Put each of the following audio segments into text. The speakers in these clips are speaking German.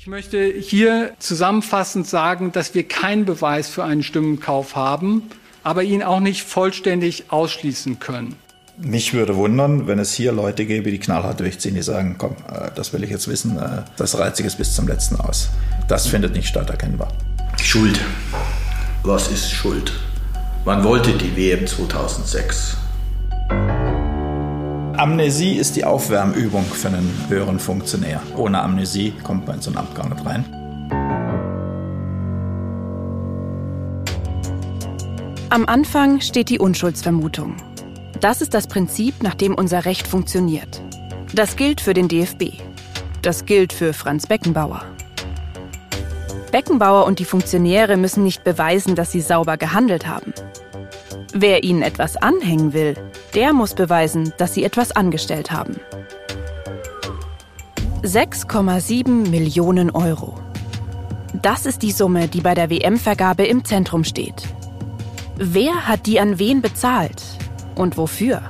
Ich möchte hier zusammenfassend sagen, dass wir keinen Beweis für einen Stimmenkauf haben, aber ihn auch nicht vollständig ausschließen können. Mich würde wundern, wenn es hier Leute gäbe, die knallhart durchziehen, die sagen, komm, äh, das will ich jetzt wissen, äh, das reizt es bis zum letzten aus. Das findet nicht statt, erkennbar. Schuld. Was ist Schuld? Man wollte die WM 2006. Amnesie ist die Aufwärmübung für einen höheren Funktionär. Ohne Amnesie kommt man in so ein Amt gar nicht rein. Am Anfang steht die Unschuldsvermutung. Das ist das Prinzip, nach dem unser Recht funktioniert. Das gilt für den DFB. Das gilt für Franz Beckenbauer. Beckenbauer und die Funktionäre müssen nicht beweisen, dass sie sauber gehandelt haben. Wer ihnen etwas anhängen will, der muss beweisen, dass sie etwas angestellt haben. 6,7 Millionen Euro. Das ist die Summe, die bei der WM-Vergabe im Zentrum steht. Wer hat die an wen bezahlt und wofür?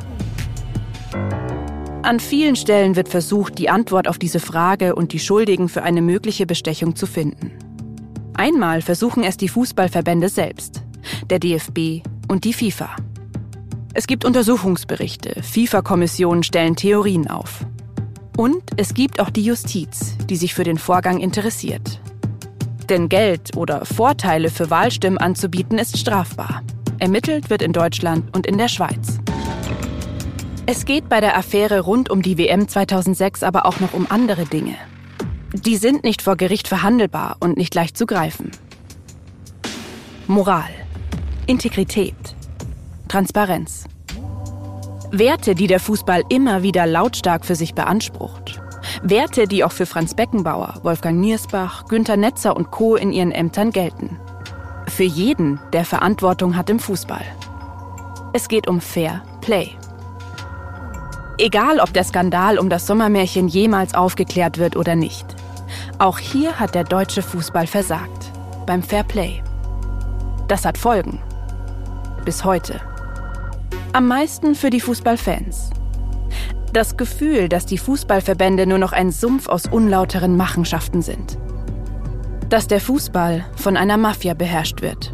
An vielen Stellen wird versucht, die Antwort auf diese Frage und die Schuldigen für eine mögliche Bestechung zu finden. Einmal versuchen es die Fußballverbände selbst, der DFB und die FIFA. Es gibt Untersuchungsberichte, FIFA-Kommissionen stellen Theorien auf. Und es gibt auch die Justiz, die sich für den Vorgang interessiert. Denn Geld oder Vorteile für Wahlstimmen anzubieten ist strafbar. Ermittelt wird in Deutschland und in der Schweiz. Es geht bei der Affäre rund um die WM 2006 aber auch noch um andere Dinge. Die sind nicht vor Gericht verhandelbar und nicht leicht zu greifen. Moral, Integrität, Transparenz. Werte, die der Fußball immer wieder lautstark für sich beansprucht. Werte, die auch für Franz Beckenbauer, Wolfgang Niersbach, Günter Netzer und Co. in ihren Ämtern gelten. Für jeden, der Verantwortung hat im Fußball. Es geht um Fair Play. Egal, ob der Skandal um das Sommermärchen jemals aufgeklärt wird oder nicht. Auch hier hat der deutsche Fußball versagt. Beim Fair Play. Das hat Folgen. Bis heute. Am meisten für die Fußballfans. Das Gefühl, dass die Fußballverbände nur noch ein Sumpf aus unlauteren Machenschaften sind. Dass der Fußball von einer Mafia beherrscht wird.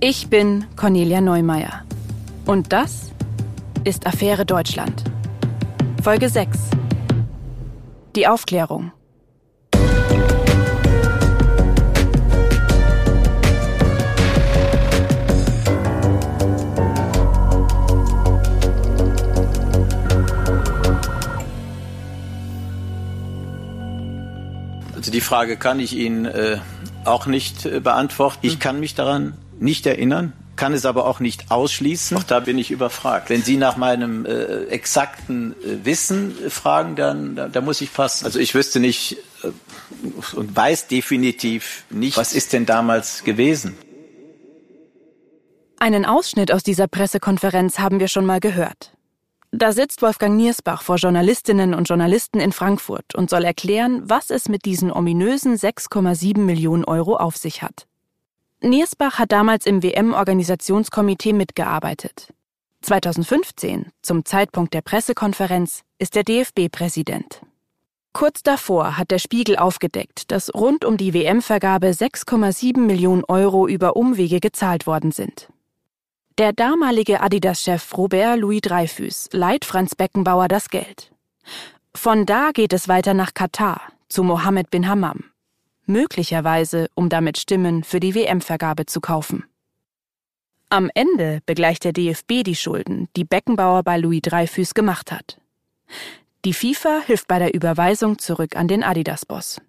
Ich bin Cornelia Neumeier. Und das ist Affäre Deutschland. Folge 6. Die Aufklärung. Frage kann ich Ihnen äh, auch nicht äh, beantworten. Ich kann mich daran nicht erinnern kann es aber auch nicht ausschließen. Auch da bin ich überfragt. Wenn Sie nach meinem äh, exakten äh, Wissen fragen, dann da, da, muss ich passen. Also ich wüsste nicht äh, und weiß definitiv nicht, was ist denn damals gewesen. Einen Ausschnitt aus dieser Pressekonferenz haben wir schon mal gehört. Da sitzt Wolfgang Niersbach vor Journalistinnen und Journalisten in Frankfurt und soll erklären, was es mit diesen ominösen 6,7 Millionen Euro auf sich hat. Niersbach hat damals im WM-Organisationskomitee mitgearbeitet. 2015, zum Zeitpunkt der Pressekonferenz, ist er DFB-Präsident. Kurz davor hat der Spiegel aufgedeckt, dass rund um die WM-Vergabe 6,7 Millionen Euro über Umwege gezahlt worden sind. Der damalige Adidas-Chef Robert Louis Dreyfus leiht Franz Beckenbauer das Geld. Von da geht es weiter nach Katar, zu Mohammed bin Hammam möglicherweise um damit Stimmen für die WM-Vergabe zu kaufen. Am Ende begleicht der DFB die Schulden, die Beckenbauer bei Louis Dreyfus gemacht hat. Die FIFA hilft bei der Überweisung zurück an den Adidas-Boss.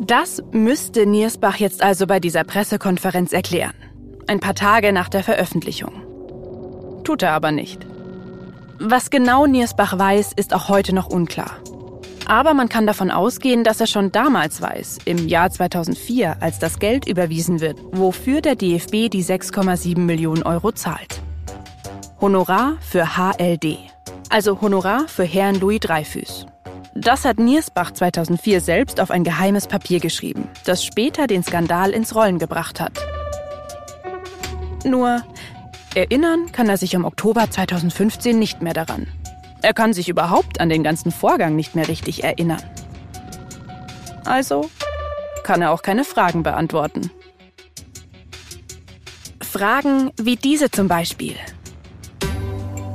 Das müsste Niersbach jetzt also bei dieser Pressekonferenz erklären. Ein paar Tage nach der Veröffentlichung. Tut er aber nicht. Was genau Niersbach weiß, ist auch heute noch unklar. Aber man kann davon ausgehen, dass er schon damals weiß, im Jahr 2004, als das Geld überwiesen wird, wofür der DFB die 6,7 Millionen Euro zahlt. Honorar für HLD, also Honorar für Herrn Louis Dreyfus. Das hat Niersbach 2004 selbst auf ein geheimes Papier geschrieben, das später den Skandal ins Rollen gebracht hat. Nur, Erinnern kann er sich im Oktober 2015 nicht mehr daran. Er kann sich überhaupt an den ganzen Vorgang nicht mehr richtig erinnern. Also kann er auch keine Fragen beantworten. Fragen wie diese zum Beispiel.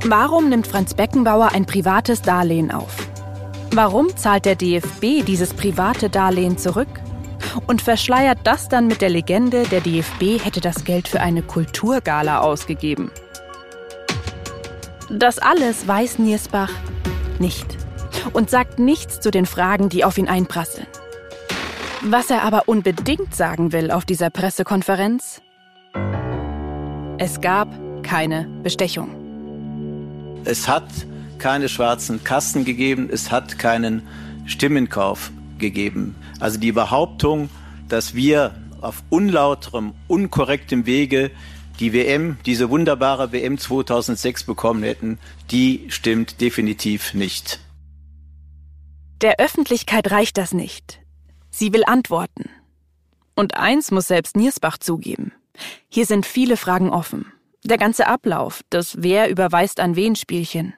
Warum nimmt Franz Beckenbauer ein privates Darlehen auf? Warum zahlt der DFB dieses private Darlehen zurück? Und verschleiert das dann mit der Legende, der DFB hätte das Geld für eine Kulturgala ausgegeben. Das alles weiß Niersbach nicht und sagt nichts zu den Fragen, die auf ihn einprasseln. Was er aber unbedingt sagen will auf dieser Pressekonferenz, es gab keine Bestechung. Es hat keine schwarzen Kassen gegeben, es hat keinen Stimmenkauf gegeben. Also die Behauptung, dass wir auf unlauterem, unkorrektem Wege die WM, diese wunderbare WM 2006 bekommen hätten, die stimmt definitiv nicht. Der Öffentlichkeit reicht das nicht. Sie will Antworten. Und eins muss selbst Niersbach zugeben. Hier sind viele Fragen offen. Der ganze Ablauf, das Wer überweist an wen Spielchen.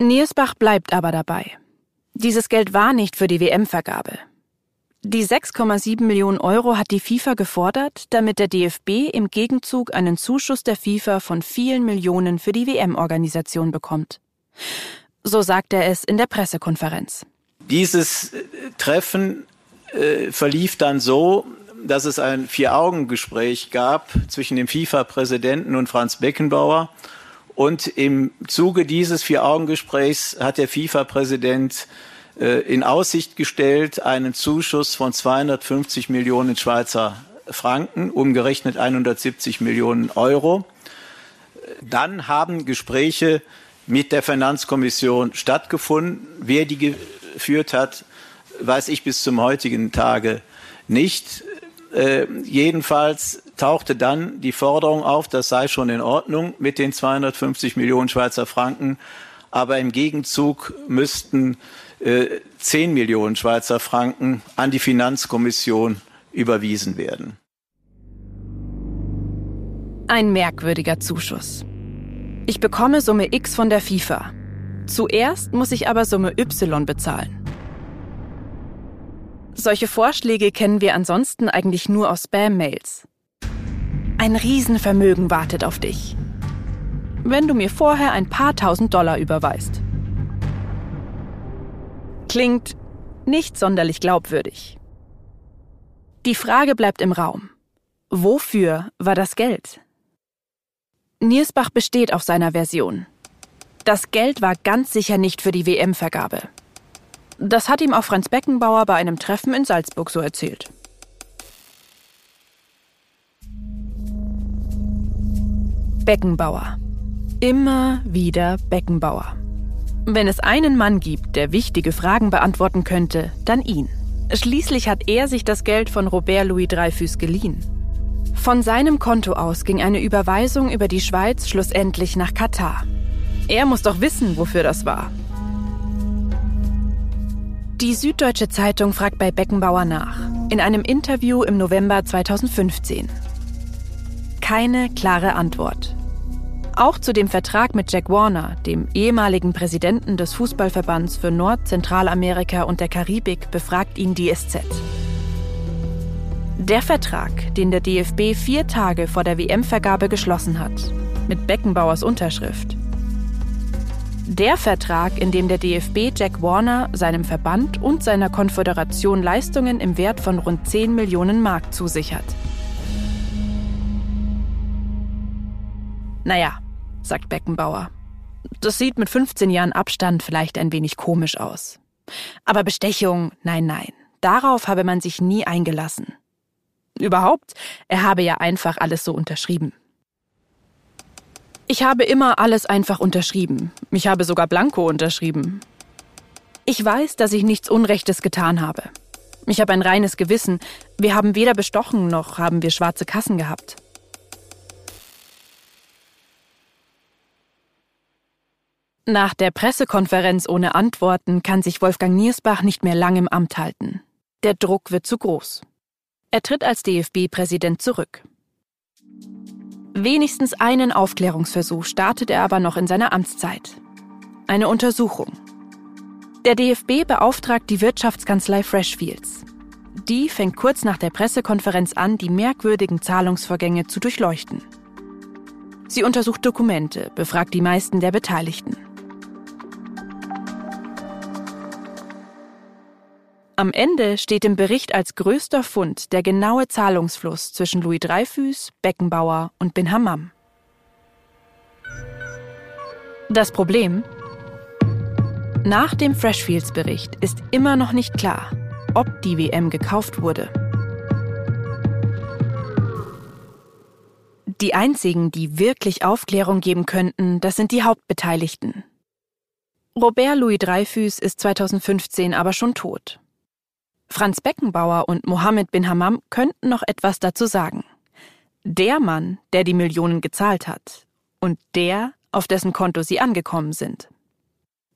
Niersbach bleibt aber dabei. Dieses Geld war nicht für die WM-Vergabe. Die 6,7 Millionen Euro hat die FIFA gefordert, damit der DFB im Gegenzug einen Zuschuss der FIFA von vielen Millionen für die WM-Organisation bekommt. So sagt er es in der Pressekonferenz. Dieses äh, Treffen äh, verlief dann so, dass es ein Vier-Augen-Gespräch gab zwischen dem FIFA-Präsidenten und Franz Beckenbauer. Und im Zuge dieses Vier-Augen-Gesprächs hat der FIFA-Präsident äh, in Aussicht gestellt, einen Zuschuss von 250 Millionen Schweizer Franken, umgerechnet 170 Millionen Euro. Dann haben Gespräche mit der Finanzkommission stattgefunden. Wer die geführt hat, weiß ich bis zum heutigen Tage nicht. Äh, jedenfalls tauchte dann die Forderung auf, das sei schon in Ordnung mit den 250 Millionen Schweizer Franken, aber im Gegenzug müssten 10 äh, Millionen Schweizer Franken an die Finanzkommission überwiesen werden. Ein merkwürdiger Zuschuss. Ich bekomme Summe X von der FIFA. Zuerst muss ich aber Summe Y bezahlen. Solche Vorschläge kennen wir ansonsten eigentlich nur aus Spam-Mails. Ein Riesenvermögen wartet auf dich. Wenn du mir vorher ein paar tausend Dollar überweist. Klingt nicht sonderlich glaubwürdig. Die Frage bleibt im Raum. Wofür war das Geld? Niersbach besteht auf seiner Version. Das Geld war ganz sicher nicht für die WM-Vergabe. Das hat ihm auch Franz Beckenbauer bei einem Treffen in Salzburg so erzählt. Beckenbauer. Immer wieder Beckenbauer. Wenn es einen Mann gibt, der wichtige Fragen beantworten könnte, dann ihn. Schließlich hat er sich das Geld von Robert Louis Dreyfus geliehen. Von seinem Konto aus ging eine Überweisung über die Schweiz schlussendlich nach Katar. Er muss doch wissen, wofür das war. Die Süddeutsche Zeitung fragt bei Beckenbauer nach, in einem Interview im November 2015. Keine klare Antwort. Auch zu dem Vertrag mit Jack Warner, dem ehemaligen Präsidenten des Fußballverbands für Nord-, Zentralamerika und der Karibik, befragt ihn die SZ. Der Vertrag, den der DFB vier Tage vor der WM-Vergabe geschlossen hat, mit Beckenbauers Unterschrift. Der Vertrag, in dem der DFB Jack Warner, seinem Verband und seiner Konföderation Leistungen im Wert von rund 10 Millionen Mark zusichert. Naja, sagt Beckenbauer. Das sieht mit 15 Jahren Abstand vielleicht ein wenig komisch aus. Aber Bestechung, nein, nein, darauf habe man sich nie eingelassen. Überhaupt, er habe ja einfach alles so unterschrieben. Ich habe immer alles einfach unterschrieben. Ich habe sogar Blanko unterschrieben. Ich weiß, dass ich nichts Unrechtes getan habe. Ich habe ein reines Gewissen. Wir haben weder bestochen noch haben wir schwarze Kassen gehabt. Nach der Pressekonferenz ohne Antworten kann sich Wolfgang Niersbach nicht mehr lang im Amt halten. Der Druck wird zu groß. Er tritt als DFB-Präsident zurück. Wenigstens einen Aufklärungsversuch startet er aber noch in seiner Amtszeit. Eine Untersuchung. Der DFB beauftragt die Wirtschaftskanzlei Freshfields. Die fängt kurz nach der Pressekonferenz an, die merkwürdigen Zahlungsvorgänge zu durchleuchten. Sie untersucht Dokumente, befragt die meisten der Beteiligten. Am Ende steht im Bericht als größter Fund der genaue Zahlungsfluss zwischen Louis Dreyfus, Beckenbauer und Bin Hammam. Das Problem? Nach dem Freshfields-Bericht ist immer noch nicht klar, ob die WM gekauft wurde. Die einzigen, die wirklich Aufklärung geben könnten, das sind die Hauptbeteiligten. Robert Louis Dreyfus ist 2015 aber schon tot. Franz Beckenbauer und Mohammed bin Hammam könnten noch etwas dazu sagen. Der Mann, der die Millionen gezahlt hat und der, auf dessen Konto sie angekommen sind.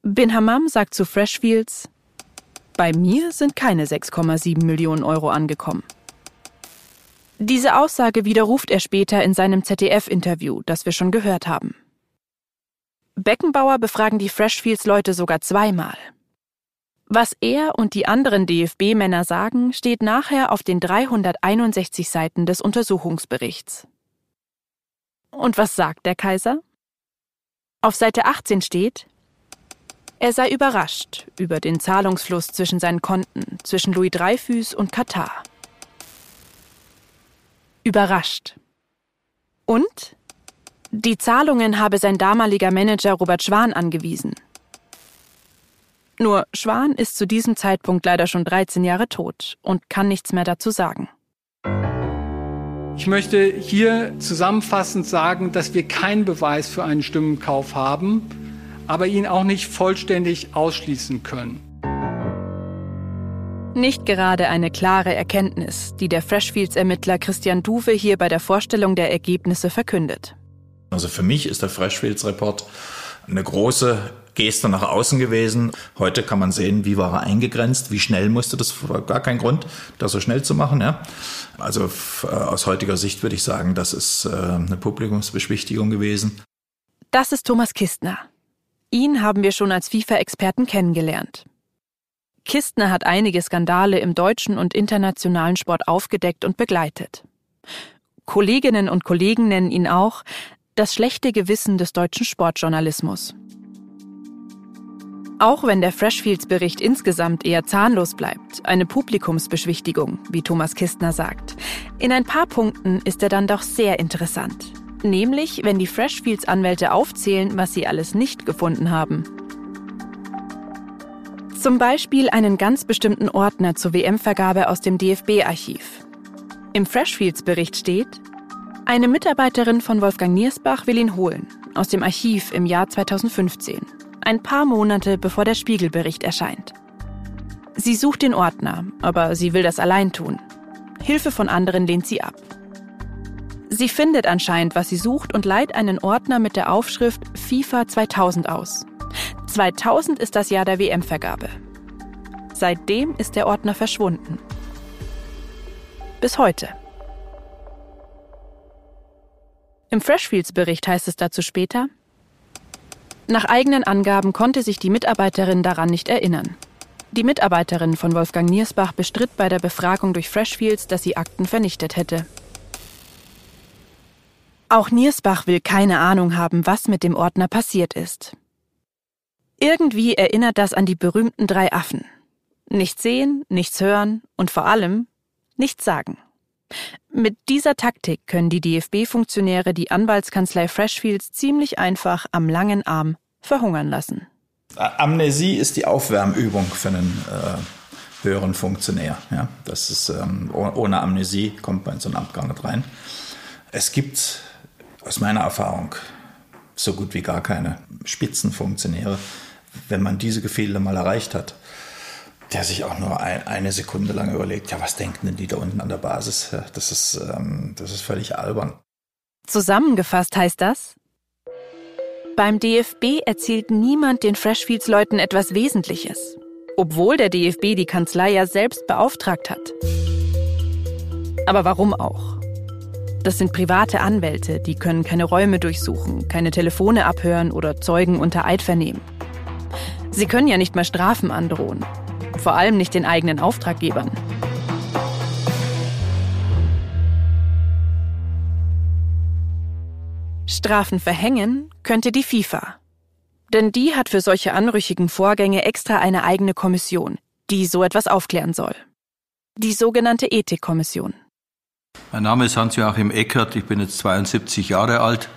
Bin Hammam sagt zu Freshfields, bei mir sind keine 6,7 Millionen Euro angekommen. Diese Aussage widerruft er später in seinem ZDF-Interview, das wir schon gehört haben. Beckenbauer befragen die Freshfields-Leute sogar zweimal. Was er und die anderen DFB-Männer sagen, steht nachher auf den 361 Seiten des Untersuchungsberichts. Und was sagt der Kaiser? Auf Seite 18 steht, er sei überrascht über den Zahlungsfluss zwischen seinen Konten, zwischen Louis Dreyfus und Katar. Überrascht. Und? Die Zahlungen habe sein damaliger Manager Robert Schwan angewiesen. Nur Schwan ist zu diesem Zeitpunkt leider schon 13 Jahre tot und kann nichts mehr dazu sagen. Ich möchte hier zusammenfassend sagen, dass wir keinen Beweis für einen Stimmenkauf haben, aber ihn auch nicht vollständig ausschließen können. Nicht gerade eine klare Erkenntnis, die der Freshfields-Ermittler Christian Duwe hier bei der Vorstellung der Ergebnisse verkündet. Also für mich ist der Freshfields-Report eine große Geste nach außen gewesen. Heute kann man sehen, wie war er eingegrenzt, wie schnell musste das, gar kein Grund, das so schnell zu machen. Ja. Also äh, aus heutiger Sicht würde ich sagen, das ist äh, eine Publikumsbeschwichtigung gewesen. Das ist Thomas Kistner. Ihn haben wir schon als FIFA-Experten kennengelernt. Kistner hat einige Skandale im deutschen und internationalen Sport aufgedeckt und begleitet. Kolleginnen und Kollegen nennen ihn auch das schlechte Gewissen des deutschen Sportjournalismus. Auch wenn der Freshfields-Bericht insgesamt eher zahnlos bleibt, eine Publikumsbeschwichtigung, wie Thomas Kistner sagt, in ein paar Punkten ist er dann doch sehr interessant. Nämlich, wenn die Freshfields-Anwälte aufzählen, was sie alles nicht gefunden haben. Zum Beispiel einen ganz bestimmten Ordner zur WM-Vergabe aus dem DFB-Archiv. Im Freshfields-Bericht steht, eine Mitarbeiterin von Wolfgang Niersbach will ihn holen, aus dem Archiv im Jahr 2015, ein paar Monate bevor der Spiegelbericht erscheint. Sie sucht den Ordner, aber sie will das allein tun. Hilfe von anderen lehnt sie ab. Sie findet anscheinend, was sie sucht und leiht einen Ordner mit der Aufschrift FIFA 2000 aus. 2000 ist das Jahr der WM-Vergabe. Seitdem ist der Ordner verschwunden. Bis heute. Im Freshfields-Bericht heißt es dazu später, nach eigenen Angaben konnte sich die Mitarbeiterin daran nicht erinnern. Die Mitarbeiterin von Wolfgang Niersbach bestritt bei der Befragung durch Freshfields, dass sie Akten vernichtet hätte. Auch Niersbach will keine Ahnung haben, was mit dem Ordner passiert ist. Irgendwie erinnert das an die berühmten drei Affen. Nichts sehen, nichts hören und vor allem nichts sagen. Mit dieser Taktik können die DFB-Funktionäre die Anwaltskanzlei Freshfields ziemlich einfach am langen Arm verhungern lassen. Amnesie ist die Aufwärmübung für einen äh, höheren Funktionär. Ja, das ist ähm, ohne Amnesie kommt man in so ein Amt gar nicht rein. Es gibt aus meiner Erfahrung so gut wie gar keine Spitzenfunktionäre, wenn man diese Gefilde mal erreicht hat, der sich auch nur ein, eine Sekunde lang überlegt, ja, was denken denn die da unten an der Basis? Das ist, ähm, das ist völlig albern. Zusammengefasst heißt das, beim DFB erzielt niemand den Freshfields-Leuten etwas Wesentliches, obwohl der DFB die Kanzlei ja selbst beauftragt hat. Aber warum auch? Das sind private Anwälte, die können keine Räume durchsuchen, keine Telefone abhören oder Zeugen unter Eid vernehmen. Sie können ja nicht mal Strafen androhen. Vor allem nicht den eigenen Auftraggebern. Strafen verhängen könnte die FIFA. Denn die hat für solche anrüchigen Vorgänge extra eine eigene Kommission, die so etwas aufklären soll. Die sogenannte Ethikkommission. Mein Name ist Hans-Joachim Eckert, ich bin jetzt 72 Jahre alt,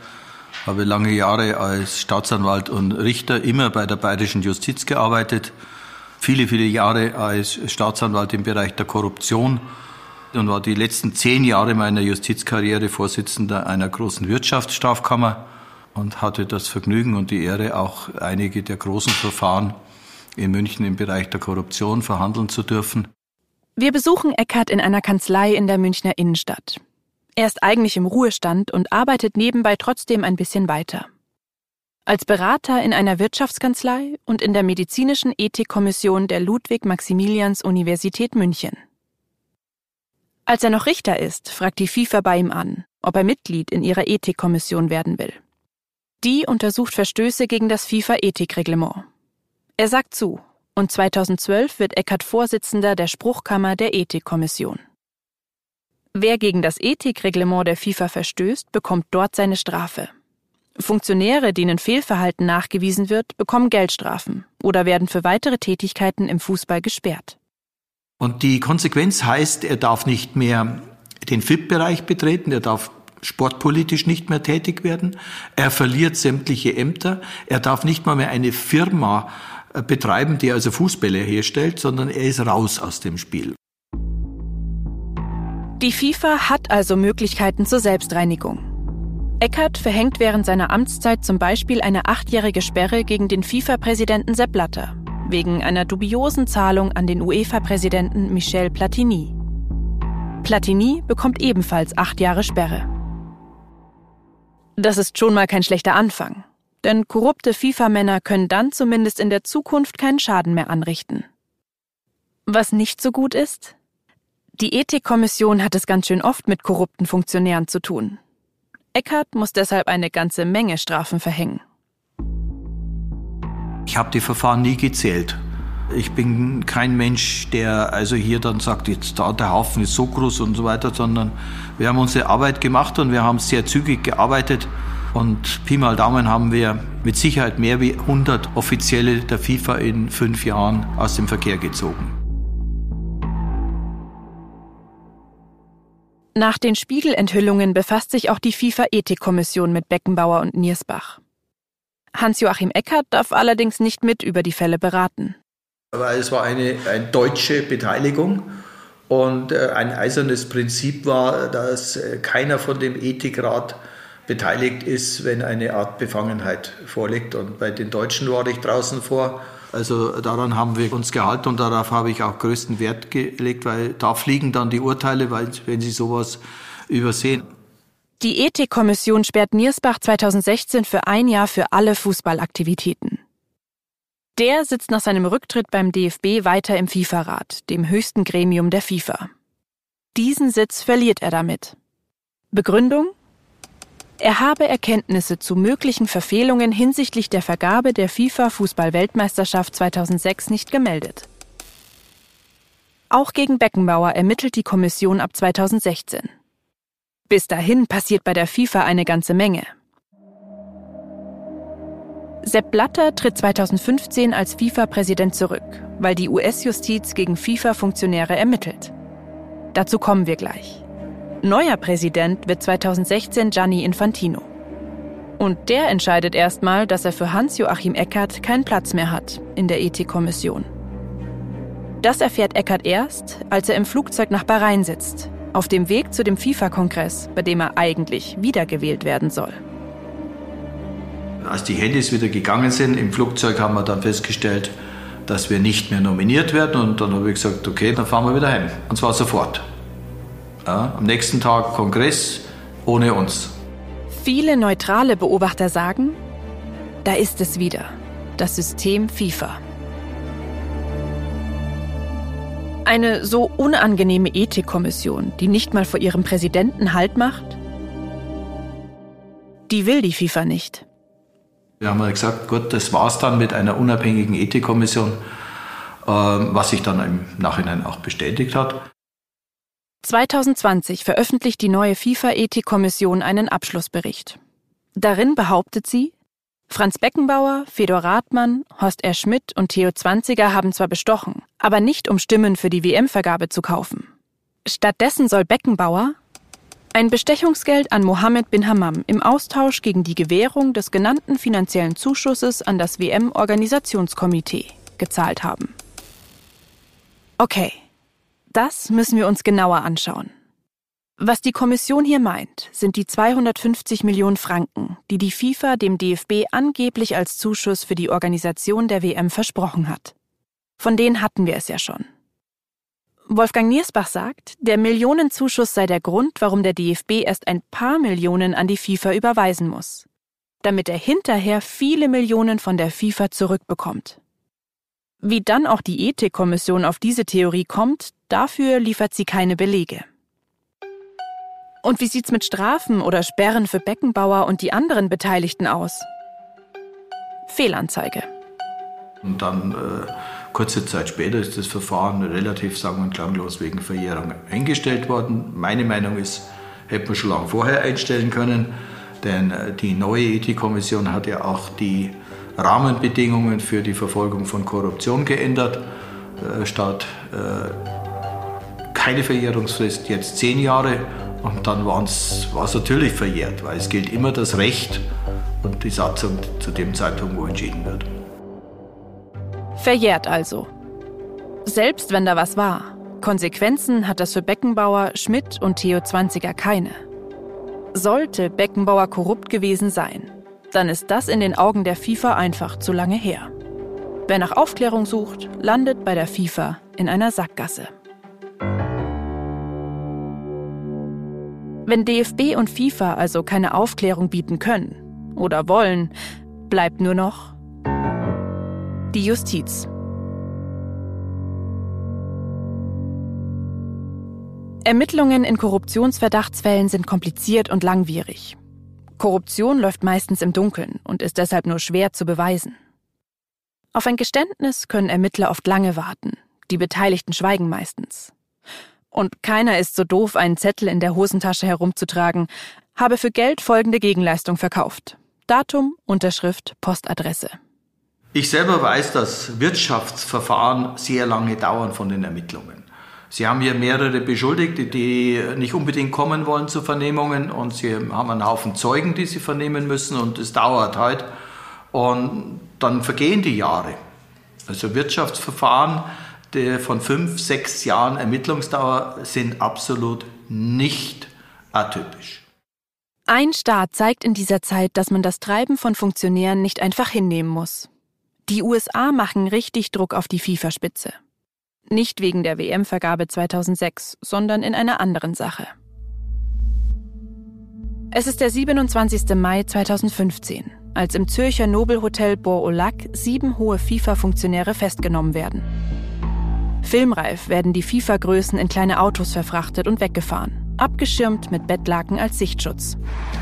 habe lange Jahre als Staatsanwalt und Richter immer bei der bayerischen Justiz gearbeitet, viele, viele Jahre als Staatsanwalt im Bereich der Korruption und war die letzten zehn Jahre meiner Justizkarriere Vorsitzender einer großen Wirtschaftsstrafkammer und hatte das Vergnügen und die Ehre, auch einige der großen Verfahren in München im Bereich der Korruption verhandeln zu dürfen. Wir besuchen Eckert in einer Kanzlei in der Münchner Innenstadt. Er ist eigentlich im Ruhestand und arbeitet nebenbei trotzdem ein bisschen weiter. Als Berater in einer Wirtschaftskanzlei und in der medizinischen Ethikkommission der Ludwig-Maximilians-Universität München. Als er noch Richter ist, fragt die FIFA bei ihm an, ob er Mitglied in ihrer Ethikkommission werden will. Die untersucht Verstöße gegen das FIFA-Ethikreglement. Er sagt zu und 2012 wird Eckert Vorsitzender der Spruchkammer der Ethikkommission. Wer gegen das Ethikreglement der FIFA verstößt, bekommt dort seine Strafe. Funktionäre, denen Fehlverhalten nachgewiesen wird, bekommen Geldstrafen oder werden für weitere Tätigkeiten im Fußball gesperrt. Und die Konsequenz heißt, er darf nicht mehr den FIP-Bereich betreten, er darf sportpolitisch nicht mehr tätig werden, er verliert sämtliche Ämter, er darf nicht mal mehr eine Firma äh, betreiben, die also Fußbälle herstellt, sondern er ist raus aus dem Spiel. Die FIFA hat also Möglichkeiten zur Selbstreinigung. Eckert verhängt während seiner Amtszeit zum Beispiel eine achtjährige Sperre gegen den FIFA-Präsidenten Sepp Blatter wegen einer dubiosen Zahlung an den UEFA-Präsidenten Michel Platini. Platini bekommt ebenfalls acht Jahre Sperre. Das ist schon mal kein schlechter Anfang. Denn korrupte FIFA-Männer können dann zumindest in der Zukunft keinen Schaden mehr anrichten. Was nicht so gut ist? Die Ethikkommission hat es ganz schön oft mit korrupten Funktionären zu tun. Eckert muss deshalb eine ganze Menge Strafen verhängen. Ich habe die Verfahren nie gezählt. Ich bin kein Mensch, der also hier dann sagt, jetzt da der Haufen ist so groß und so weiter, sondern wir haben unsere Arbeit gemacht und wir haben sehr zügig gearbeitet. Und Pi mal Daumen haben wir mit Sicherheit mehr wie 100 Offizielle der FIFA in fünf Jahren aus dem Verkehr gezogen. Nach den Spiegelenthüllungen befasst sich auch die FIFA-Ethikkommission mit Beckenbauer und Niersbach. Hans-Joachim Eckert darf allerdings nicht mit über die Fälle beraten. Weil es war eine, eine deutsche Beteiligung und äh, ein eisernes Prinzip war, dass äh, keiner von dem Ethikrat beteiligt ist, wenn eine Art Befangenheit vorliegt. Und bei den Deutschen war ich draußen vor. Also daran haben wir uns gehalten und darauf habe ich auch größten Wert gelegt, weil da fliegen dann die Urteile, weil, wenn Sie sowas übersehen. Die Ethikkommission sperrt Niersbach 2016 für ein Jahr für alle Fußballaktivitäten. Der sitzt nach seinem Rücktritt beim DFB weiter im FIFA-Rat, dem höchsten Gremium der FIFA. Diesen Sitz verliert er damit. Begründung? Er habe Erkenntnisse zu möglichen Verfehlungen hinsichtlich der Vergabe der FIFA Fußball-Weltmeisterschaft 2006 nicht gemeldet. Auch gegen Beckenbauer ermittelt die Kommission ab 2016. Bis dahin passiert bei der FIFA eine ganze Menge. Sepp Blatter tritt 2015 als FIFA-Präsident zurück, weil die US-Justiz gegen FIFA-Funktionäre ermittelt. Dazu kommen wir gleich. Neuer Präsident wird 2016 Gianni Infantino. Und der entscheidet erstmal, dass er für Hans-Joachim Eckert keinen Platz mehr hat in der Ethikkommission. Das erfährt Eckert erst, als er im Flugzeug nach Bahrain sitzt, auf dem Weg zu dem FIFA-Kongress, bei dem er eigentlich wiedergewählt werden soll. Als die Handys wieder gegangen sind im Flugzeug, haben wir dann festgestellt, dass wir nicht mehr nominiert werden. Und dann habe ich gesagt, okay, dann fahren wir wieder heim. Und zwar sofort. Ja, am nächsten Tag Kongress ohne uns. Viele neutrale Beobachter sagen, da ist es wieder, das System FIFA. Eine so unangenehme Ethikkommission, die nicht mal vor ihrem Präsidenten Halt macht, Die will die FIFA nicht. Wir haben gesagt, gut, das war's dann mit einer unabhängigen Ethikkommission, ähm, was sich dann im Nachhinein auch bestätigt hat. 2020 veröffentlicht die neue FIFA-Ethikkommission einen Abschlussbericht. Darin behauptet sie, Franz Beckenbauer, Fedor Rathmann, Horst R. Schmidt und Theo Zwanziger haben zwar bestochen, aber nicht um Stimmen für die WM-Vergabe zu kaufen. Stattdessen soll Beckenbauer ein Bestechungsgeld an Mohammed bin Hammam im Austausch gegen die Gewährung des genannten finanziellen Zuschusses an das WM-Organisationskomitee gezahlt haben. Okay, das müssen wir uns genauer anschauen. Was die Kommission hier meint, sind die 250 Millionen Franken, die die FIFA dem DFB angeblich als Zuschuss für die Organisation der WM versprochen hat. Von denen hatten wir es ja schon. Wolfgang Niersbach sagt, der Millionenzuschuss sei der Grund, warum der DFB erst ein paar Millionen an die FIFA überweisen muss, damit er hinterher viele Millionen von der FIFA zurückbekommt. Wie dann auch die Ethikkommission auf diese Theorie kommt, dafür liefert sie keine Belege. Und wie sieht's mit Strafen oder Sperren für Beckenbauer und die anderen Beteiligten aus? Fehlanzeige. Und dann äh, kurze Zeit später ist das Verfahren relativ sang- und klanglos wegen Verjährung eingestellt worden. Meine Meinung ist, hätte man schon lange vorher einstellen können, denn äh, die neue Ethikkommission hat ja auch die Rahmenbedingungen für die Verfolgung von Korruption geändert. Äh, statt äh, keine Verjährungsfrist, jetzt zehn Jahre und dann war es natürlich verjährt, weil es gilt immer das Recht und die Satzung zu dem Zeitpunkt, wo entschieden wird. Verjährt also. Selbst wenn da was war. Konsequenzen hat das für Beckenbauer, Schmidt und Theo Zwanziger keine. Sollte Beckenbauer korrupt gewesen sein, dann ist das in den Augen der FIFA einfach zu lange her. Wer nach Aufklärung sucht, landet bei der FIFA in einer Sackgasse. Wenn DFB und FIFA also keine Aufklärung bieten können oder wollen, bleibt nur noch die Justiz. Ermittlungen in Korruptionsverdachtsfällen sind kompliziert und langwierig. Korruption läuft meistens im Dunkeln und ist deshalb nur schwer zu beweisen. Auf ein Geständnis können Ermittler oft lange warten. Die Beteiligten schweigen meistens. Und keiner ist so doof, einen Zettel in der Hosentasche herumzutragen, habe für Geld folgende Gegenleistung verkauft. Datum, Unterschrift, Postadresse. Ich selber weiß, dass Wirtschaftsverfahren sehr lange dauern von den Ermittlungen. Sie haben hier mehrere Beschuldigte, die nicht unbedingt kommen wollen zu Vernehmungen und Sie haben einen Haufen Zeugen, die Sie vernehmen müssen und es dauert halt. Und dann vergehen die Jahre. Also Wirtschaftsverfahren von fünf, sechs Jahren Ermittlungsdauer sind absolut nicht atypisch. Ein Staat zeigt in dieser Zeit, dass man das Treiben von Funktionären nicht einfach hinnehmen muss. Die USA machen richtig Druck auf die FIFA-Spitze. Nicht wegen der WM-Vergabe 2006, sondern in einer anderen Sache. Es ist der 27. Mai 2015, als im Zürcher Nobelhotel Bourg-au-Lac sieben hohe FIFA-Funktionäre festgenommen werden. Filmreif werden die FIFA-Größen in kleine Autos verfrachtet und weggefahren, abgeschirmt mit Bettlaken als Sichtschutz.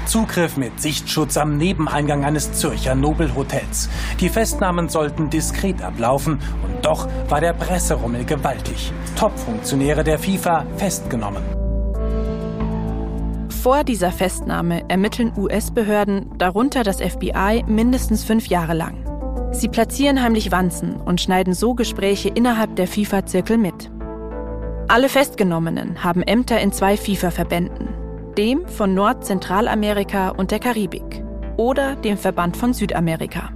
Zugriff mit Sichtschutz am Nebeneingang eines Zürcher Nobelhotels. Die Festnahmen sollten diskret ablaufen und doch war der Presserummel gewaltig. Top-Funktionäre der FIFA festgenommen. Vor dieser Festnahme ermitteln US-Behörden, darunter das FBI, mindestens fünf Jahre lang. Sie platzieren heimlich Wanzen und schneiden so Gespräche innerhalb der FIFA-Zirkel mit. Alle Festgenommenen haben Ämter in zwei FIFA-Verbänden, dem von Nordzentralamerika und der Karibik oder dem Verband von Südamerika.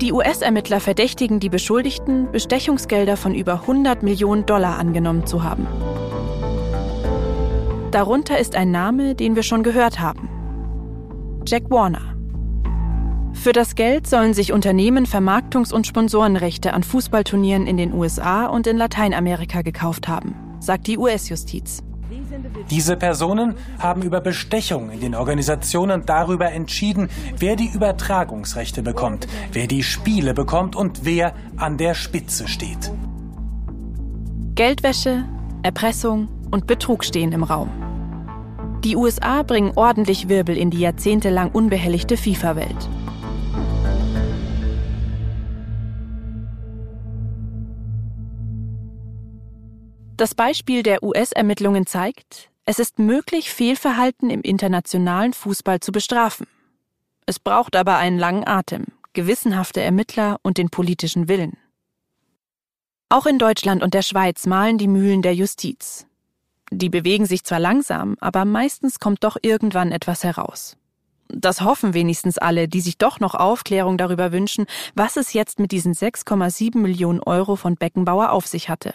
Die US-Ermittler verdächtigen die Beschuldigten, Bestechungsgelder von über 100 Millionen Dollar angenommen zu haben. Darunter ist ein Name, den wir schon gehört haben. Jack Warner. Für das Geld sollen sich Unternehmen Vermarktungs- und Sponsorenrechte an Fußballturnieren in den USA und in Lateinamerika gekauft haben, sagt die US-Justiz. Diese Personen haben über Bestechung in den Organisationen darüber entschieden, wer die Übertragungsrechte bekommt, wer die Spiele bekommt und wer an der Spitze steht. Geldwäsche, Erpressung und Betrug stehen im Raum. Die USA bringen ordentlich Wirbel in die jahrzehntelang unbehelligte FIFA-Welt. Das Beispiel der US-Ermittlungen zeigt, es ist möglich, Fehlverhalten im internationalen Fußball zu bestrafen. Es braucht aber einen langen Atem, gewissenhafte Ermittler und den politischen Willen. Auch in Deutschland und der Schweiz malen die Mühlen der Justiz. Die bewegen sich zwar langsam, aber meistens kommt doch irgendwann etwas heraus. Das hoffen wenigstens alle, die sich doch noch Aufklärung darüber wünschen, was es jetzt mit diesen 6,7 Millionen Euro von Beckenbauer auf sich hatte.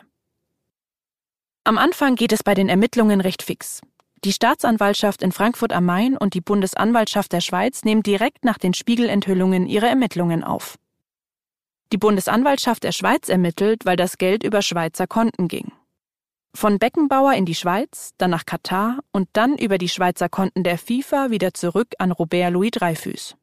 Am Anfang geht es bei den Ermittlungen recht fix. Die Staatsanwaltschaft in Frankfurt am Main und die Bundesanwaltschaft der Schweiz nehmen direkt nach den Spiegelenthüllungen ihre Ermittlungen auf. Die Bundesanwaltschaft der Schweiz ermittelt, weil das Geld über Schweizer Konten ging. Von Beckenbauer in die Schweiz, dann nach Katar und dann über die Schweizer Konten der FIFA wieder zurück an Robert Louis Dreyfus.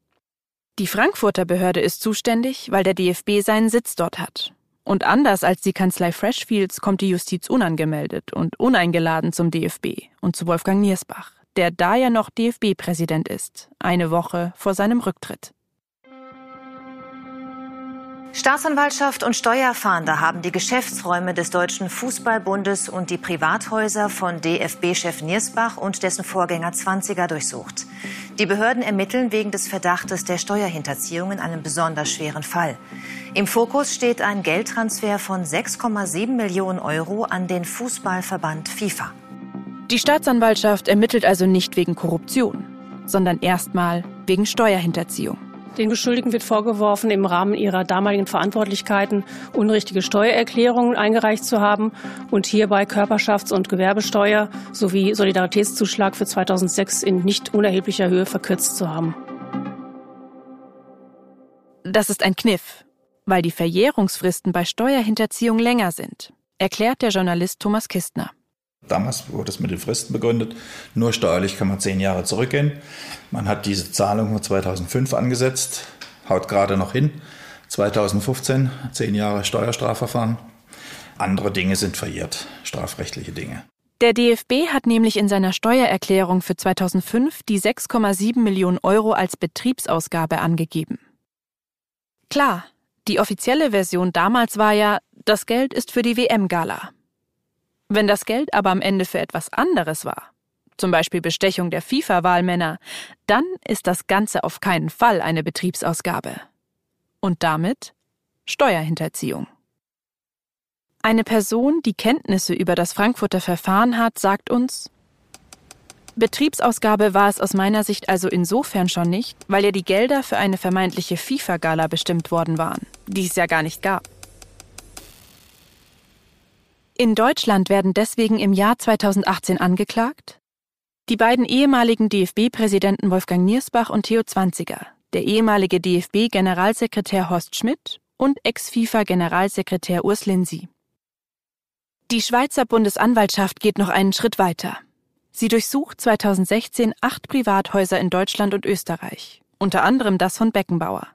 Die Frankfurter Behörde ist zuständig, weil der DFB seinen Sitz dort hat und anders als die Kanzlei Freshfields kommt die Justiz unangemeldet und uneingeladen zum DFB und zu Wolfgang Niersbach, der da ja noch DFB-Präsident ist, eine Woche vor seinem Rücktritt. Staatsanwaltschaft und Steuerfahnder haben die Geschäftsräume des Deutschen Fußballbundes und die Privathäuser von DFB-Chef Niersbach und dessen Vorgänger Zwanziger durchsucht. Die Behörden ermitteln wegen des Verdachtes der Steuerhinterziehung in einem besonders schweren Fall. Im Fokus steht ein Geldtransfer von 6,7 Millionen Euro an den Fußballverband FIFA. Die Staatsanwaltschaft ermittelt also nicht wegen Korruption, sondern erstmal wegen Steuerhinterziehung. Den Beschuldigten wird vorgeworfen, im Rahmen ihrer damaligen Verantwortlichkeiten unrichtige Steuererklärungen eingereicht zu haben und hierbei Körperschafts- und Gewerbesteuer sowie Solidaritätszuschlag für 2006 in nicht unerheblicher Höhe verkürzt zu haben. Das ist ein Kniff, weil die Verjährungsfristen bei Steuerhinterziehung länger sind, erklärt der Journalist Thomas Kistner. Damals wurde es mit den Fristen begründet. Nur steuerlich kann man zehn Jahre zurückgehen. Man hat diese Zahlung von 2005 angesetzt, haut gerade noch hin. 2015 zehn Jahre Steuerstrafverfahren. Andere Dinge sind verjährt, strafrechtliche Dinge. Der DFB hat nämlich in seiner Steuererklärung für 2005 die 6,7 Millionen Euro als Betriebsausgabe angegeben. Klar, die offizielle Version damals war ja, das Geld ist für die WM-Gala. Wenn das Geld aber am Ende für etwas anderes war, zum Beispiel Bestechung der FIFA-Wahlmänner, dann ist das Ganze auf keinen Fall eine Betriebsausgabe. Und damit Steuerhinterziehung. Eine Person, die Kenntnisse über das Frankfurter Verfahren hat, sagt uns, Betriebsausgabe war es aus meiner Sicht also insofern schon nicht, weil ja die Gelder für eine vermeintliche FIFA-Gala bestimmt worden waren, die es ja gar nicht gab. In Deutschland werden deswegen im Jahr 2018 angeklagt die beiden ehemaligen DFB-Präsidenten Wolfgang Niersbach und Theo Zwanziger, der ehemalige DFB-Generalsekretär Horst Schmidt und Ex-FIFA-Generalsekretär Urs Linsi. Die Schweizer Bundesanwaltschaft geht noch einen Schritt weiter. Sie durchsucht 2016 acht Privathäuser in Deutschland und Österreich, unter anderem das von Beckenbauer,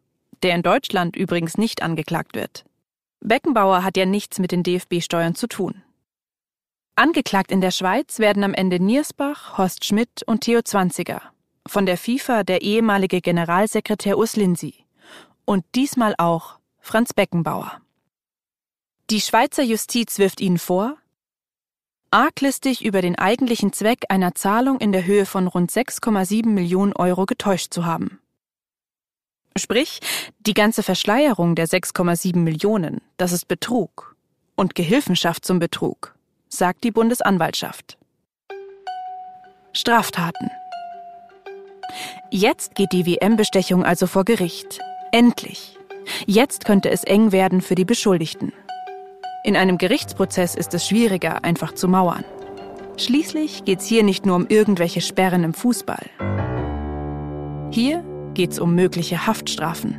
der in Deutschland übrigens nicht angeklagt wird. Beckenbauer hat ja nichts mit den DFB-Steuern zu tun. Angeklagt in der Schweiz werden am Ende Niersbach, Horst Schmidt und Theo Zwanziger. Von der FIFA der ehemalige Generalsekretär Urs Linsi. Und diesmal auch Franz Beckenbauer. Die Schweizer Justiz wirft ihnen vor, arglistig über den eigentlichen Zweck einer Zahlung in der Höhe von rund 6,7 Millionen Euro getäuscht zu haben. Sprich, die ganze Verschleierung der 6,7 Millionen, das ist Betrug und Gehilfenschaft zum Betrug, sagt die Bundesanwaltschaft. Straftaten. Jetzt geht die WM-Bestechung also vor Gericht. Endlich. Jetzt könnte es eng werden für die Beschuldigten. In einem Gerichtsprozess ist es schwieriger, einfach zu mauern. Schließlich geht es hier nicht nur um irgendwelche Sperren im Fußball. Hier geht es um mögliche Haftstrafen.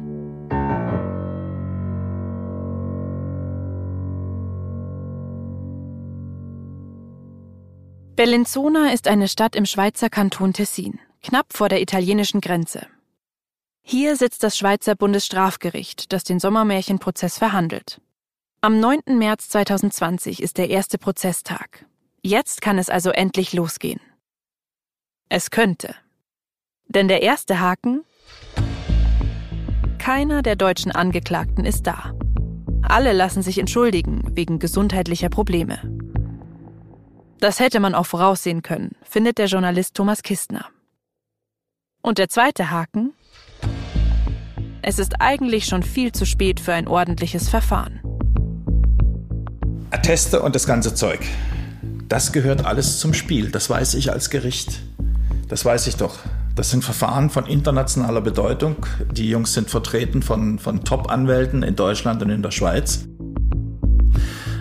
Bellinzona ist eine Stadt im Schweizer Kanton Tessin, knapp vor der italienischen Grenze. Hier sitzt das Schweizer Bundesstrafgericht, das den Sommermärchenprozess verhandelt. Am 9. März 2020 ist der erste Prozesstag. Jetzt kann es also endlich losgehen. Es könnte. Denn der erste Haken? Keiner der deutschen Angeklagten ist da. Alle lassen sich entschuldigen wegen gesundheitlicher Probleme. Das hätte man auch voraussehen können, findet der Journalist Thomas Kistner. Und der zweite Haken? Es ist eigentlich schon viel zu spät für ein ordentliches Verfahren. Atteste und das ganze Zeug. Das gehört alles zum Spiel. Das weiß ich als Gericht. Das weiß ich doch. Das sind Verfahren von internationaler Bedeutung. Die Jungs sind vertreten von, von Top-Anwälten in Deutschland und in der Schweiz.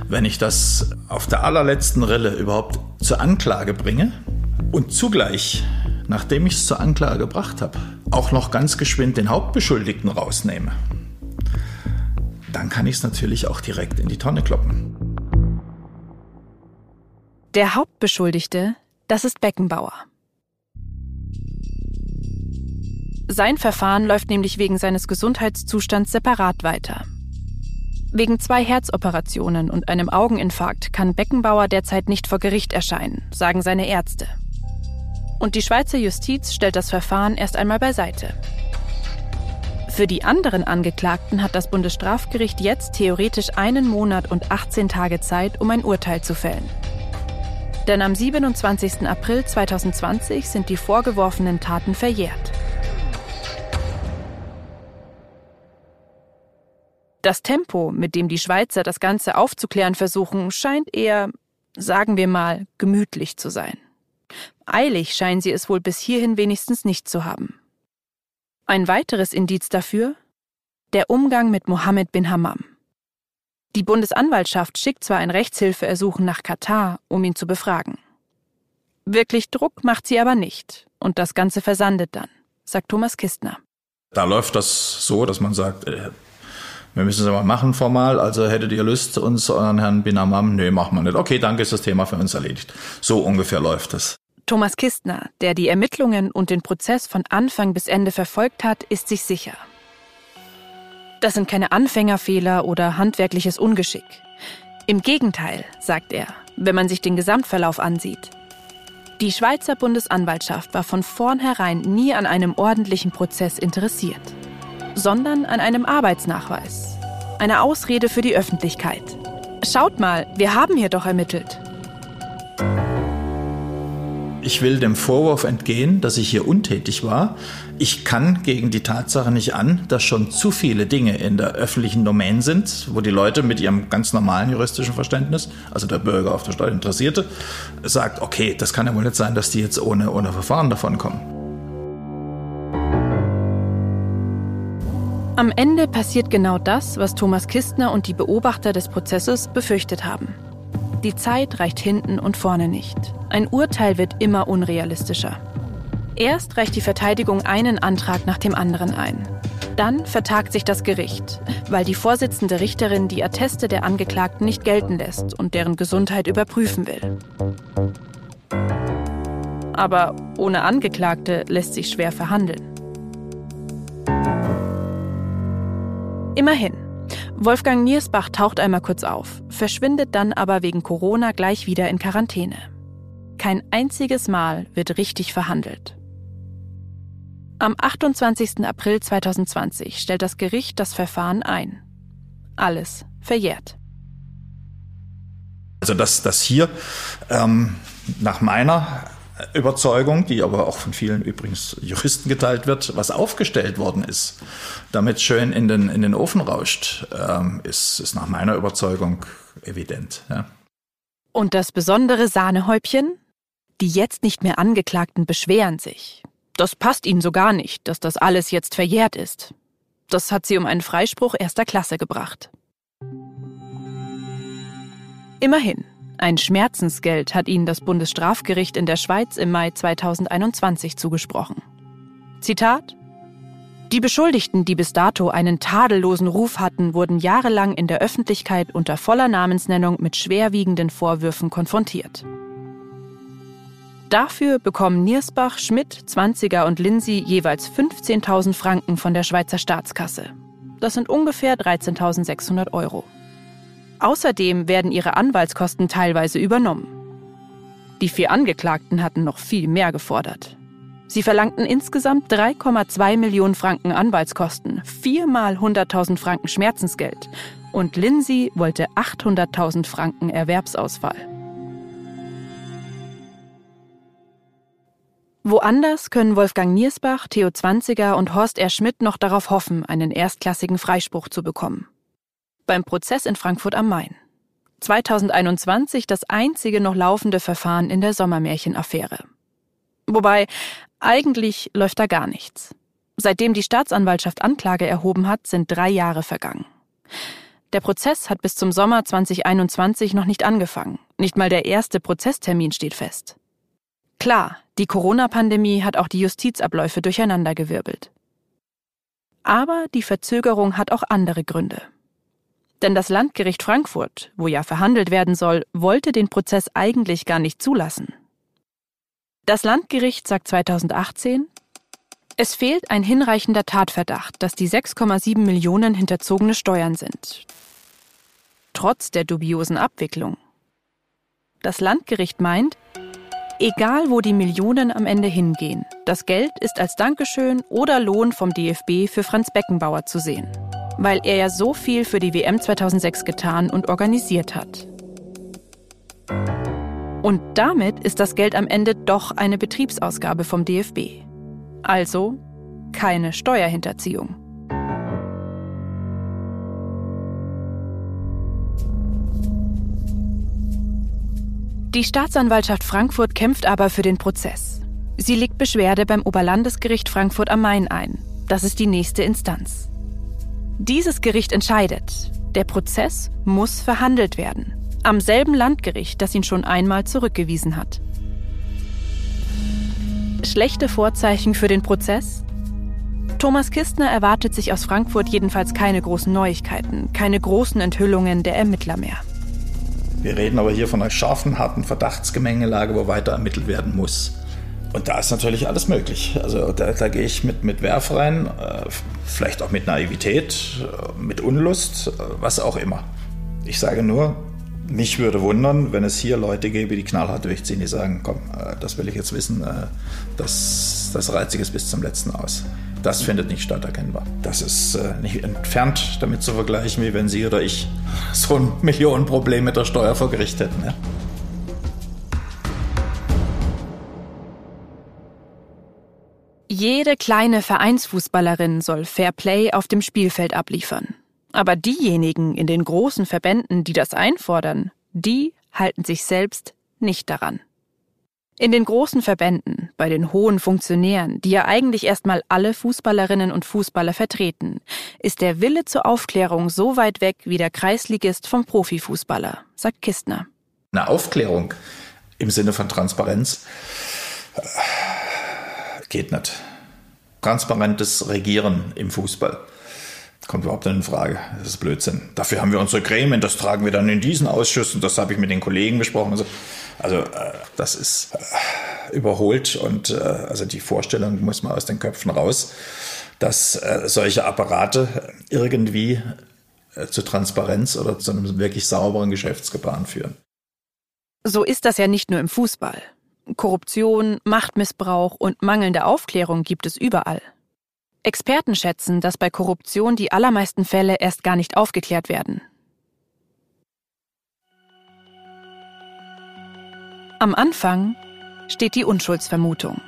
Wenn ich das auf der allerletzten Rille überhaupt zur Anklage bringe und zugleich, nachdem ich es zur Anklage gebracht habe, auch noch ganz geschwind den Hauptbeschuldigten rausnehme, dann kann ich es natürlich auch direkt in die Tonne kloppen. Der Hauptbeschuldigte, das ist Beckenbauer. Sein Verfahren läuft nämlich wegen seines Gesundheitszustands separat weiter. Wegen zwei Herzoperationen und einem Augeninfarkt kann Beckenbauer derzeit nicht vor Gericht erscheinen, sagen seine Ärzte. Und die Schweizer Justiz stellt das Verfahren erst einmal beiseite. Für die anderen Angeklagten hat das Bundesstrafgericht jetzt theoretisch einen Monat und 18 Tage Zeit, um ein Urteil zu fällen. Denn am 27. April 2020 sind die vorgeworfenen Taten verjährt. Das Tempo, mit dem die Schweizer das Ganze aufzuklären versuchen, scheint eher, sagen wir mal, gemütlich zu sein. Eilig scheinen sie es wohl bis hierhin wenigstens nicht zu haben. Ein weiteres Indiz dafür? Der Umgang mit Mohammed bin Hammam. Die Bundesanwaltschaft schickt zwar ein Rechtshilfeersuchen nach Katar, um ihn zu befragen. Wirklich Druck macht sie aber nicht, und das Ganze versandet dann, sagt Thomas Kistner. Da läuft das so, dass man sagt, äh, wir müssen es aber machen formal, also hättet ihr Lust, uns an Herrn Binamam? Nee, machen wir nicht. Okay, danke, ist das Thema für uns erledigt. So ungefähr läuft es. Thomas Kistner, der die Ermittlungen und den Prozess von Anfang bis Ende verfolgt hat, ist sich sicher. Das sind keine Anfängerfehler oder handwerkliches Ungeschick. Im Gegenteil, sagt er, wenn man sich den Gesamtverlauf ansieht. Die Schweizer Bundesanwaltschaft war von vornherein nie an einem ordentlichen Prozess interessiert sondern an einem Arbeitsnachweis. Eine Ausrede für die Öffentlichkeit. Schaut mal, wir haben hier doch ermittelt. Ich will dem Vorwurf entgehen, dass ich hier untätig war. Ich kann gegen die Tatsache nicht an, dass schon zu viele Dinge in der öffentlichen Domain sind, wo die Leute mit ihrem ganz normalen juristischen Verständnis, also der Bürger auf der Steuer Interessierte, sagt, okay, das kann ja wohl nicht sein, dass die jetzt ohne, ohne Verfahren davon kommen. Am Ende passiert genau das, was Thomas Kistner und die Beobachter des Prozesses befürchtet haben. Die Zeit reicht hinten und vorne nicht. Ein Urteil wird immer unrealistischer. Erst reicht die Verteidigung einen Antrag nach dem anderen ein. Dann vertagt sich das Gericht, weil die Vorsitzende Richterin die Atteste der Angeklagten nicht gelten lässt und deren Gesundheit überprüfen will. Aber ohne Angeklagte lässt sich schwer verhandeln. Immerhin. Wolfgang Niersbach taucht einmal kurz auf, verschwindet dann aber wegen Corona gleich wieder in Quarantäne. Kein einziges Mal wird richtig verhandelt. Am 28. April 2020 stellt das Gericht das Verfahren ein. Alles verjährt. Also dass das hier ähm, nach meiner Überzeugung, die aber auch von vielen übrigens Juristen geteilt wird, was aufgestellt worden ist, damit schön in den, in den Ofen rauscht, ähm, ist, ist nach meiner Überzeugung evident. Ja. Und das besondere Sahnehäubchen? Die jetzt nicht mehr Angeklagten beschweren sich. Das passt ihnen so gar nicht, dass das alles jetzt verjährt ist. Das hat sie um einen Freispruch erster Klasse gebracht. Immerhin, ein Schmerzensgeld hat ihnen das Bundesstrafgericht in der Schweiz im Mai 2021 zugesprochen. Zitat Die Beschuldigten, die bis dato einen tadellosen Ruf hatten, wurden jahrelang in der Öffentlichkeit unter voller Namensnennung mit schwerwiegenden Vorwürfen konfrontiert. Dafür bekommen Niersbach, Schmidt, Zwanziger und Lindsay jeweils 15.000 Franken von der Schweizer Staatskasse. Das sind ungefähr 13.600 Euro. Außerdem werden ihre Anwaltskosten teilweise übernommen. Die vier Angeklagten hatten noch viel mehr gefordert. Sie verlangten insgesamt 3,2 Millionen Franken Anwaltskosten, viermal 100.000 Franken Schmerzensgeld und Lindsay wollte 800.000 Franken Erwerbsausfall. Woanders können Wolfgang Niersbach, Theo Zwanziger und Horst R. Schmidt noch darauf hoffen, einen erstklassigen Freispruch zu bekommen. Beim Prozess in Frankfurt am Main. 2021 das einzige noch laufende Verfahren in der Sommermärchenaffäre. Wobei, eigentlich läuft da gar nichts. Seitdem die Staatsanwaltschaft Anklage erhoben hat, sind drei Jahre vergangen. Der Prozess hat bis zum Sommer 2021 noch nicht angefangen. Nicht mal der erste Prozesstermin steht fest. Klar, die Corona-Pandemie hat auch die Justizabläufe durcheinandergewirbelt. Aber die Verzögerung hat auch andere Gründe. Denn das Landgericht Frankfurt, wo ja verhandelt werden soll, wollte den Prozess eigentlich gar nicht zulassen. Das Landgericht sagt 2018, es fehlt ein hinreichender Tatverdacht, dass die 6,7 Millionen hinterzogene Steuern sind. Trotz der dubiosen Abwicklung. Das Landgericht meint, Egal, wo die Millionen am Ende hingehen, das Geld ist als Dankeschön oder Lohn vom DFB für Franz Beckenbauer zu sehen, weil er ja so viel für die WM 2006 getan und organisiert hat. Und damit ist das Geld am Ende doch eine Betriebsausgabe vom DFB. Also keine Steuerhinterziehung. Die Staatsanwaltschaft Frankfurt kämpft aber für den Prozess. Sie legt Beschwerde beim Oberlandesgericht Frankfurt am Main ein. Das ist die nächste Instanz. Dieses Gericht entscheidet, der Prozess muss verhandelt werden. Am selben Landgericht, das ihn schon einmal zurückgewiesen hat. Schlechte Vorzeichen für den Prozess? Thomas Kistner erwartet sich aus Frankfurt jedenfalls keine großen Neuigkeiten, keine großen Enthüllungen der Ermittler mehr. Wir reden aber hier von einer scharfen, harten Verdachtsgemengelage, wo weiter ermittelt werden muss. Und da ist natürlich alles möglich. Also da, da gehe ich mit, mit Werf rein, äh, vielleicht auch mit Naivität, äh, mit Unlust, äh, was auch immer. Ich sage nur, mich würde wundern, wenn es hier Leute gäbe, die knallhart durchziehen, die sagen, komm, das will ich jetzt wissen, das, das reizt sich jetzt bis zum letzten aus. Das findet nicht statt, erkennbar. Das ist nicht entfernt damit zu vergleichen, wie wenn Sie oder ich so ein Millionenproblem mit der Steuer vor Gericht hätten. Ja? Jede kleine Vereinsfußballerin soll Fair Play auf dem Spielfeld abliefern. Aber diejenigen in den großen Verbänden, die das einfordern, die halten sich selbst nicht daran. In den großen Verbänden, bei den hohen Funktionären, die ja eigentlich erstmal alle Fußballerinnen und Fußballer vertreten, ist der Wille zur Aufklärung so weit weg wie der Kreisligist vom Profifußballer, sagt Kistner. Eine Aufklärung im Sinne von Transparenz geht nicht. Transparentes Regieren im Fußball kommt überhaupt nicht in Frage. Das ist Blödsinn. Dafür haben wir unsere Gremien, das tragen wir dann in diesen Ausschüssen, das habe ich mit den Kollegen besprochen. Also also das ist äh, überholt und äh, also die Vorstellung muss mal aus den Köpfen raus, dass solche Apparate irgendwie zu Transparenz oder zu einem wirklich sauberen Geschäftsgebaren führen. So ist das ja nicht nur im Fußball. Korruption, Machtmissbrauch und mangelnde Aufklärung gibt es überall. Experten schätzen, dass bei Korruption die allermeisten Fälle erst gar nicht aufgeklärt werden. Am Anfang steht die Unschuldsvermutung.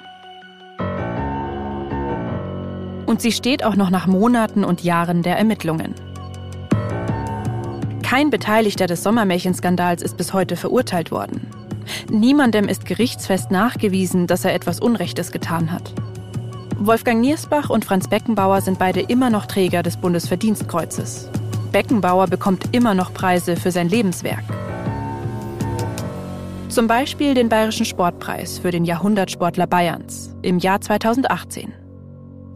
Und sie steht auch noch nach Monaten und Jahren der Ermittlungen. Kein Beteiligter des Sommermärchenskandals ist bis heute verurteilt worden. Niemandem ist gerichtsfest nachgewiesen, dass er etwas Unrechtes getan hat. Wolfgang Niersbach und Franz Beckenbauer sind beide immer noch Träger des Bundesverdienstkreuzes. Beckenbauer bekommt immer noch Preise für sein Lebenswerk. Zum Beispiel den Bayerischen Sportpreis für den Jahrhundertsportler Bayerns im Jahr 2018.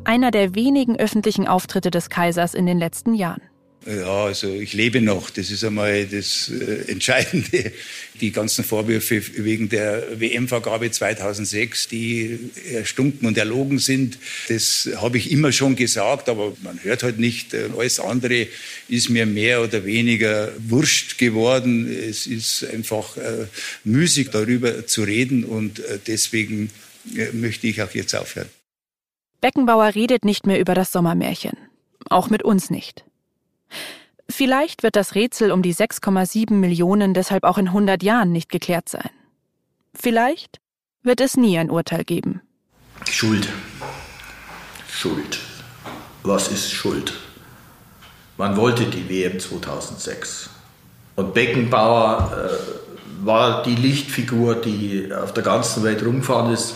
Einer der wenigen öffentlichen Auftritte des Kaisers in den letzten Jahren. Ja, also ich lebe noch. Das ist einmal das äh, Entscheidende. Die ganzen Vorwürfe wegen der WM-Vergabe 2006, die erstunken und erlogen sind, das habe ich immer schon gesagt, aber man hört halt nicht. Alles andere ist mir mehr oder weniger wurscht geworden. Es ist einfach äh, müßig, darüber zu reden und äh, deswegen möchte ich auch jetzt aufhören. Beckenbauer redet nicht mehr über das Sommermärchen. Auch mit uns nicht. Vielleicht wird das Rätsel um die 6,7 Millionen deshalb auch in 100 Jahren nicht geklärt sein. Vielleicht wird es nie ein Urteil geben. Schuld. Schuld. Was ist Schuld? Man wollte die WM 2006. Und Beckenbauer äh, war die Lichtfigur, die auf der ganzen Welt rumgefahren ist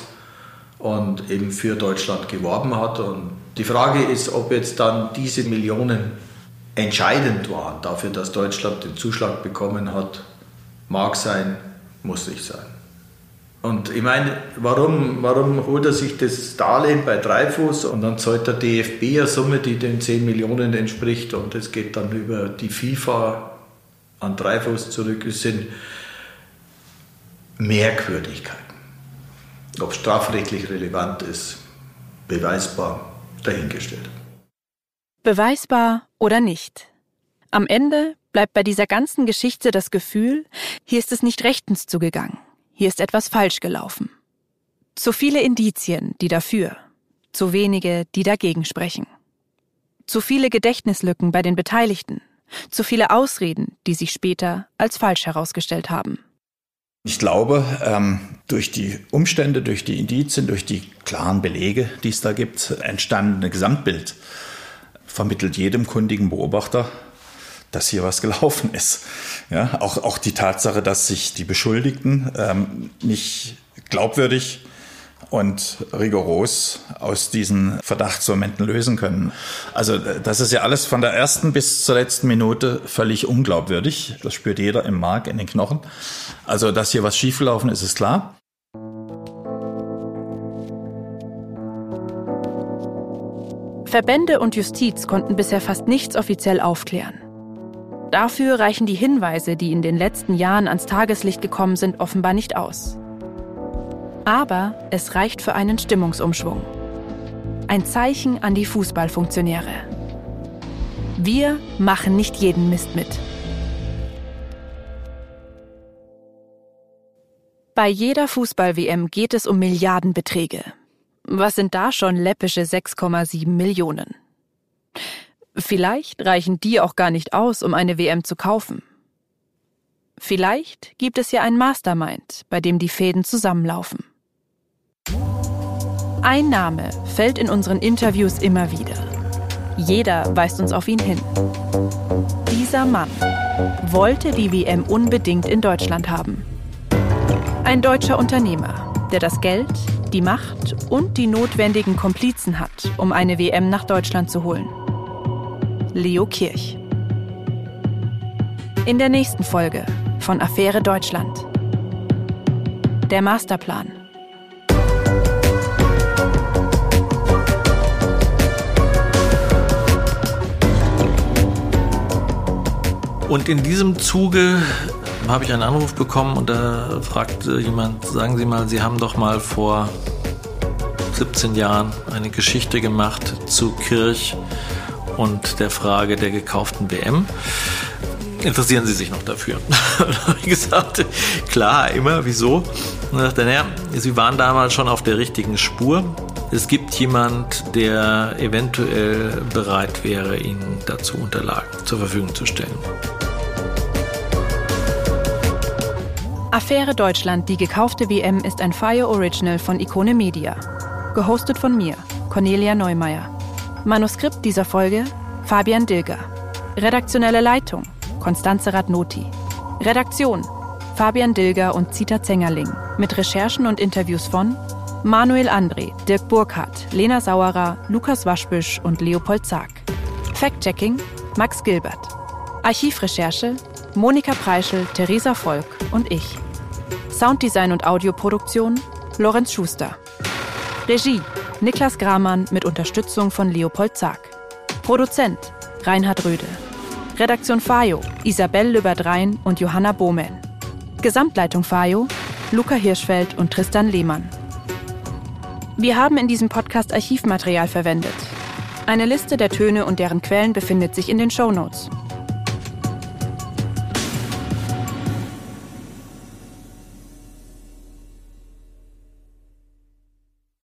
und eben für Deutschland geworben hat. Und die Frage ist, ob jetzt dann diese Millionen entscheidend waren dafür, dass Deutschland den Zuschlag bekommen hat, mag sein, muss nicht sein. Und ich meine, warum, warum holt er sich das Darlehen bei Dreifuß und dann zahlt der DFB eine Summe, die den 10 Millionen entspricht und es geht dann über die FIFA an Dreifuß zurück. Es sind Merkwürdigkeiten. Ob strafrechtlich relevant ist, beweisbar, dahingestellt. Beweisbar oder nicht. Am Ende bleibt bei dieser ganzen Geschichte das Gefühl, hier ist es nicht rechtens zugegangen, hier ist etwas falsch gelaufen. Zu viele Indizien, die dafür, zu wenige, die dagegen sprechen. Zu viele Gedächtnislücken bei den Beteiligten, zu viele Ausreden, die sich später als falsch herausgestellt haben. Ich glaube, ähm, durch die Umstände, durch die Indizien, durch die klaren Belege, die es da gibt, entstand ein Gesamtbild vermittelt jedem kundigen Beobachter, dass hier was gelaufen ist. Ja, auch, auch die Tatsache, dass sich die Beschuldigten ähm, nicht glaubwürdig und rigoros aus diesen Verdachtsmomenten lösen können. Also das ist ja alles von der ersten bis zur letzten Minute völlig unglaubwürdig. Das spürt jeder im Mark, in den Knochen. Also dass hier was schiefgelaufen ist, ist klar. Verbände und Justiz konnten bisher fast nichts offiziell aufklären. Dafür reichen die Hinweise, die in den letzten Jahren ans Tageslicht gekommen sind, offenbar nicht aus. Aber es reicht für einen Stimmungsumschwung. Ein Zeichen an die Fußballfunktionäre. Wir machen nicht jeden Mist mit. Bei jeder Fußball-WM geht es um Milliardenbeträge. Was sind da schon läppische 6,7 Millionen? Vielleicht reichen die auch gar nicht aus, um eine WM zu kaufen. Vielleicht gibt es ja ein Mastermind, bei dem die Fäden zusammenlaufen. Ein Name fällt in unseren Interviews immer wieder. Jeder weist uns auf ihn hin. Dieser Mann wollte die WM unbedingt in Deutschland haben. Ein deutscher Unternehmer, der das Geld, die Macht und die notwendigen Komplizen hat, um eine WM nach Deutschland zu holen. Leo Kirch. In der nächsten Folge von Affäre Deutschland. Der Masterplan. Und in diesem Zuge habe ich einen Anruf bekommen und da fragte jemand, sagen Sie mal, Sie haben doch mal vor 17 Jahren eine Geschichte gemacht zu Kirch und der Frage der gekauften WM. Interessieren Sie sich noch dafür? da habe ich gesagt, klar, immer, wieso? Und er dachte, naja, Sie waren damals schon auf der richtigen Spur. Es gibt jemand, der eventuell bereit wäre, Ihnen dazu Unterlagen zur Verfügung zu stellen. Affäre Deutschland, die gekaufte WM ist ein Fire Original von Ikone Media. Gehostet von mir, Cornelia Neumeier. Manuskript dieser Folge Fabian Dilger. Redaktionelle Leitung Konstanze Radnoti. Redaktion Fabian Dilger und Zita Zengerling. Mit Recherchen und Interviews von Manuel André, Dirk Burkhardt, Lena Sauerer, Lukas Waschbüsch und Leopold Zag. Fact-Checking Max Gilbert. Archivrecherche Monika Preischel, Theresa Volk und ich. Sounddesign und Audioproduktion Lorenz Schuster. Regie Niklas Gramann mit Unterstützung von Leopold Zag. Produzent Reinhard Röde. Redaktion Fayo, Isabelle Löberdrein und Johanna Bohmel. Gesamtleitung Fayo, Luca Hirschfeld und Tristan Lehmann. Wir haben in diesem Podcast Archivmaterial verwendet. Eine Liste der Töne und deren Quellen befindet sich in den Show Notes.